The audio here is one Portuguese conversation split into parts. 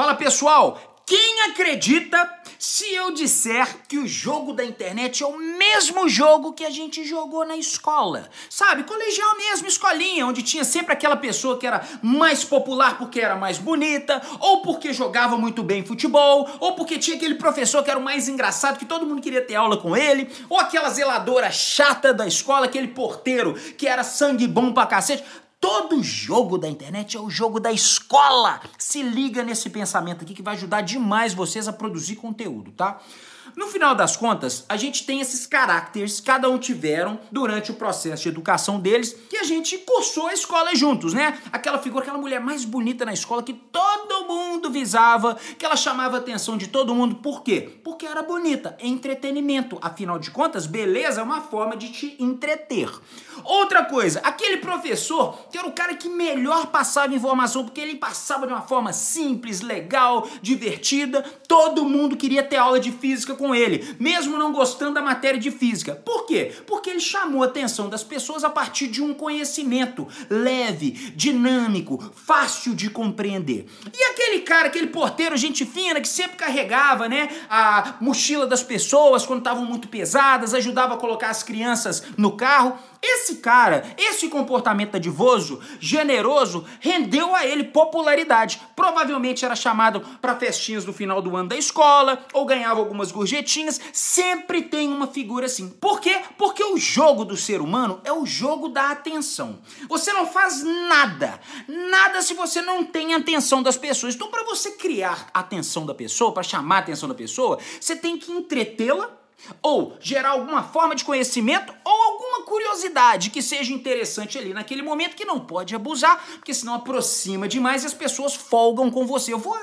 Fala pessoal, quem acredita se eu disser que o jogo da internet é o mesmo jogo que a gente jogou na escola? Sabe, colegial mesmo, escolinha, onde tinha sempre aquela pessoa que era mais popular porque era mais bonita, ou porque jogava muito bem futebol, ou porque tinha aquele professor que era o mais engraçado, que todo mundo queria ter aula com ele, ou aquela zeladora chata da escola, aquele porteiro que era sangue bom pra cacete. Todo jogo da internet é o jogo da escola. Se liga nesse pensamento aqui que vai ajudar demais vocês a produzir conteúdo, tá? No final das contas, a gente tem esses caracteres, cada um tiveram durante o processo de educação deles, que a gente cursou a escola juntos, né? Aquela figura, aquela mulher mais bonita na escola que todo mundo visava, que ela chamava a atenção de todo mundo. Por quê? Porque era bonita, entretenimento. Afinal de contas, beleza é uma forma de te entreter. Outra coisa, aquele professor que era o cara que melhor passava informação, porque ele passava de uma forma simples, legal, divertida. Todo mundo queria ter aula de física com ele, mesmo não gostando da matéria de física. Por quê? Porque ele chamou a atenção das pessoas a partir de um conhecimento leve, dinâmico, fácil de compreender. E aquele cara, aquele porteiro, gente fina, que sempre carregava, né, a mochila das pessoas quando estavam muito pesadas, ajudava a colocar as crianças no carro. Esse cara, esse comportamento adivoso, generoso, rendeu a ele popularidade. Provavelmente era chamado para festinhas no final do ano da escola ou ganhava algumas gorjetinhas. Sempre tem uma figura assim. Por quê? Porque o jogo do ser humano é o jogo da atenção. Você não faz nada, nada se você não tem a atenção das pessoas. Então, para você criar a atenção da pessoa, para chamar a atenção da pessoa, você tem que entretê-la ou gerar alguma forma de conhecimento ou alguma curiosidade que seja interessante ali naquele momento que não pode abusar, porque senão aproxima demais e as pessoas folgam com você. Eu vou,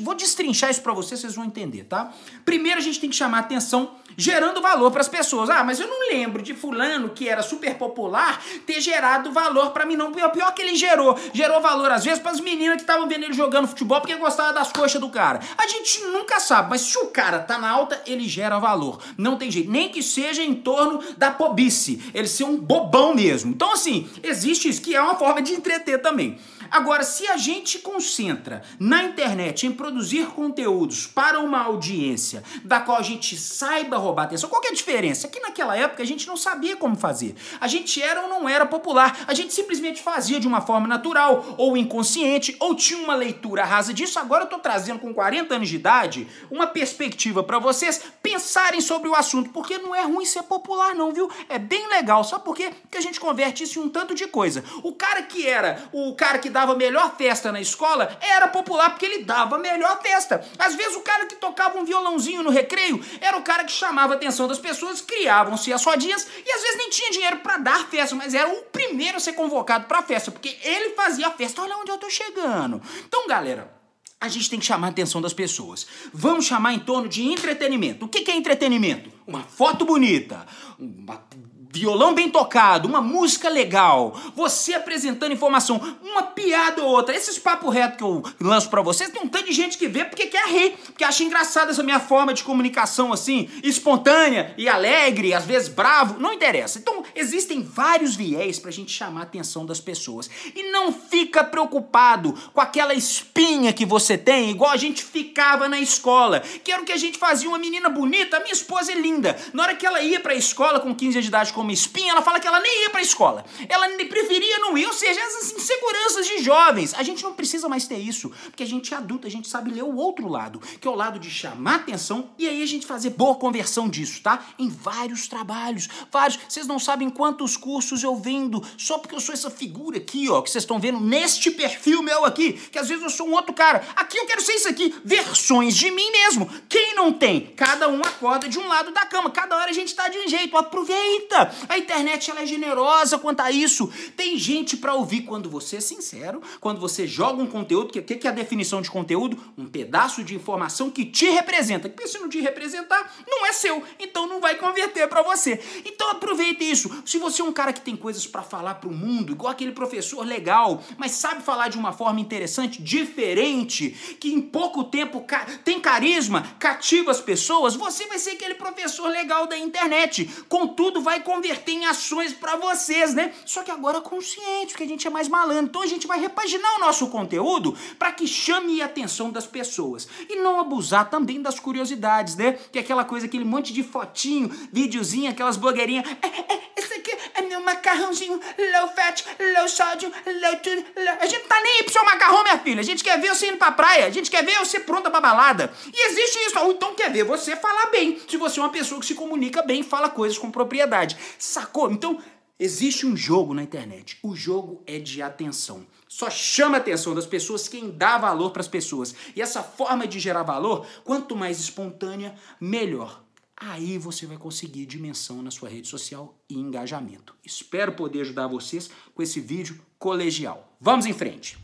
vou destrinchar isso para vocês, vocês vão entender, tá? Primeiro a gente tem que chamar atenção gerando valor para as pessoas. Ah, mas eu não lembro de fulano que era super popular ter gerado valor para mim não. O pior que ele gerou, gerou valor às vezes para as meninas que estavam vendo ele jogando futebol porque gostava das coxas do cara. A gente nunca sabe, mas se o cara tá na alta, ele gera valor. Não tem jeito, nem que seja em torno da pobice, ele ser um bobão mesmo. Então assim, existe isso que é uma forma de entreter também. Agora, se a gente concentra na internet em produzir conteúdos para uma audiência da qual a gente saiba roubar atenção, qual é a diferença? Que naquela época a gente não sabia como fazer. A gente era ou não era popular. A gente simplesmente fazia de uma forma natural, ou inconsciente, ou tinha uma leitura rasa disso. Agora eu estou trazendo com 40 anos de idade uma perspectiva para vocês pensarem sobre o assunto, porque não é ruim ser popular não, viu? É bem legal. Só porque que a gente converte isso em um tanto de coisa. O cara que era o cara que dava dava melhor festa na escola era popular porque ele dava melhor festa. Às vezes o cara que tocava um violãozinho no recreio era o cara que chamava a atenção das pessoas, criavam-se as rodinhas e às vezes nem tinha dinheiro para dar festa, mas era o primeiro a ser convocado para festa, porque ele fazia a festa. Olha onde eu tô chegando. Então, galera, a gente tem que chamar a atenção das pessoas. Vamos chamar em torno de entretenimento. O que é entretenimento? Uma foto bonita, uma violão bem tocado, uma música legal, você apresentando informação, uma piada ou outra. Esses papo reto que eu lanço para vocês, tem um tanto de gente que vê porque quer rir, porque acha engraçada essa minha forma de comunicação assim, espontânea e alegre, às vezes bravo, não interessa. Então, existem vários viés pra gente chamar a atenção das pessoas. E não fica preocupado com aquela espinha que você tem, igual a gente ficava na escola, que era o que a gente fazia, uma menina bonita, a minha esposa é linda. Na hora que ela ia pra escola com 15 anos de idade como espinha, ela fala que ela nem ia pra escola. Ela preferia não ir, ou seja, essas inseguranças de jovens. A gente não precisa mais ter isso, porque a gente é adulto, a gente sabe ler o outro lado, que é o lado de chamar atenção e aí a gente fazer boa conversão disso, tá? Em vários trabalhos, vários. Vocês não sabem quantos cursos eu vendo só porque eu sou essa figura aqui, ó, que vocês estão vendo neste perfil meu aqui, que às vezes eu sou um outro cara. Aqui eu quero ser isso aqui, versões de mim mesmo. Quem não tem? Cada um acorda de um lado da cama, cada hora a gente tá de um jeito. Aproveita! A internet ela é generosa quanto a isso. Tem gente para ouvir quando você é sincero, quando você joga um conteúdo, que o que, que é a definição de conteúdo? Um pedaço de informação que te representa. Porque se não te representar, não é seu, então não vai converter para você. Então aproveite isso. Se você é um cara que tem coisas para falar pro mundo, igual aquele professor legal, mas sabe falar de uma forma interessante, diferente, que em pouco tempo tem carisma, cativa as pessoas, você vai ser aquele professor legal da internet. Contudo, vai converter em ações para vocês, né? Só que agora consciente, porque a gente é mais malandro. Então a gente vai repaginar o nosso conteúdo para que chame a atenção das pessoas. E não abusar também das curiosidades, né? Que é aquela coisa, aquele monte de fotinho, videozinho, aquelas blogueirinhas. É, é, esse aqui é meu macarrãozinho low fat, low sódio, low tudo. Low... A gente tá nem aí pro seu macarrão, minha filha. A gente quer ver você indo pra praia. A gente quer ver você pronta pra balada. E existe isso. Ou então quer ver você falar bem. Se você é uma pessoa que se comunica bem, fala coisas com propriedade. Sacou? Então, existe um jogo na internet. O jogo é de atenção. Só chama a atenção das pessoas quem dá valor para as pessoas. E essa forma de gerar valor, quanto mais espontânea, melhor. Aí você vai conseguir dimensão na sua rede social e engajamento. Espero poder ajudar vocês com esse vídeo colegial. Vamos em frente!